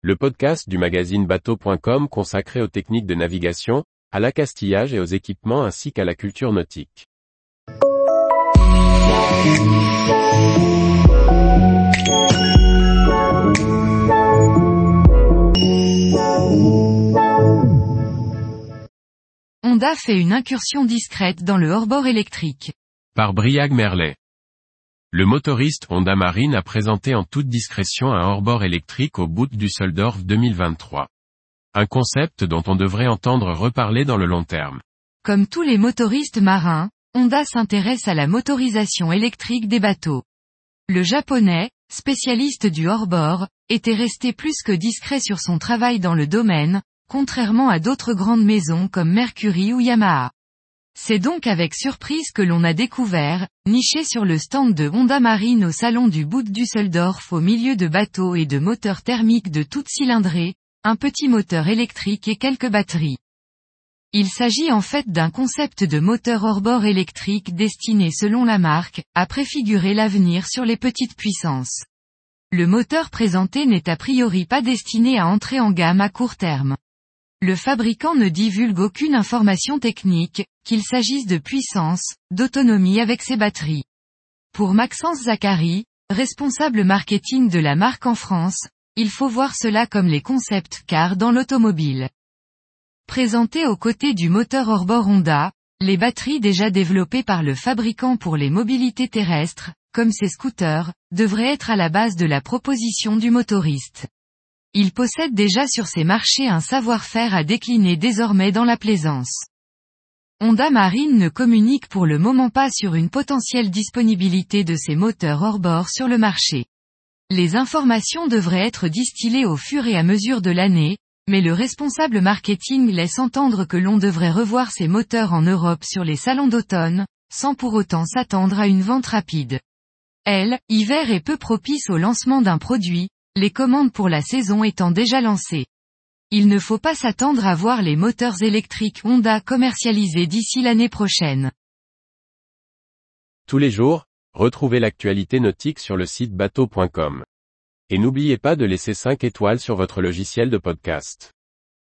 le podcast du magazine bateau.com consacré aux techniques de navigation, à l'accastillage et aux équipements ainsi qu'à la culture nautique. Honda fait une incursion discrète dans le hors-bord électrique. Par Briag Merlet. Le motoriste Honda Marine a présenté en toute discrétion un hors-bord électrique au bout du Düsseldorf 2023. Un concept dont on devrait entendre reparler dans le long terme. Comme tous les motoristes marins, Honda s'intéresse à la motorisation électrique des bateaux. Le japonais, spécialiste du hors-bord, était resté plus que discret sur son travail dans le domaine, contrairement à d'autres grandes maisons comme Mercury ou Yamaha. C'est donc avec surprise que l'on a découvert, niché sur le stand de Honda Marine au salon du Boot Düsseldorf au milieu de bateaux et de moteurs thermiques de toute cylindrée, un petit moteur électrique et quelques batteries. Il s'agit en fait d'un concept de moteur hors-bord électrique destiné selon la marque, à préfigurer l'avenir sur les petites puissances. Le moteur présenté n'est a priori pas destiné à entrer en gamme à court terme. Le fabricant ne divulgue aucune information technique, qu'il s'agisse de puissance, d'autonomie avec ses batteries. Pour Maxence Zachary, responsable marketing de la marque en France, il faut voir cela comme les concepts car dans l'automobile. Présenté aux côtés du moteur hors-bord Honda, les batteries déjà développées par le fabricant pour les mobilités terrestres, comme ses scooters, devraient être à la base de la proposition du motoriste. Il possède déjà sur ces marchés un savoir-faire à décliner désormais dans la plaisance. Honda Marine ne communique pour le moment pas sur une potentielle disponibilité de ses moteurs hors bord sur le marché. Les informations devraient être distillées au fur et à mesure de l'année, mais le responsable marketing laisse entendre que l'on devrait revoir ces moteurs en Europe sur les salons d'automne, sans pour autant s'attendre à une vente rapide. Elle, hiver est peu propice au lancement d'un produit, les commandes pour la saison étant déjà lancées. Il ne faut pas s'attendre à voir les moteurs électriques Honda commercialisés d'ici l'année prochaine. Tous les jours, retrouvez l'actualité nautique sur le site bateau.com. Et n'oubliez pas de laisser 5 étoiles sur votre logiciel de podcast.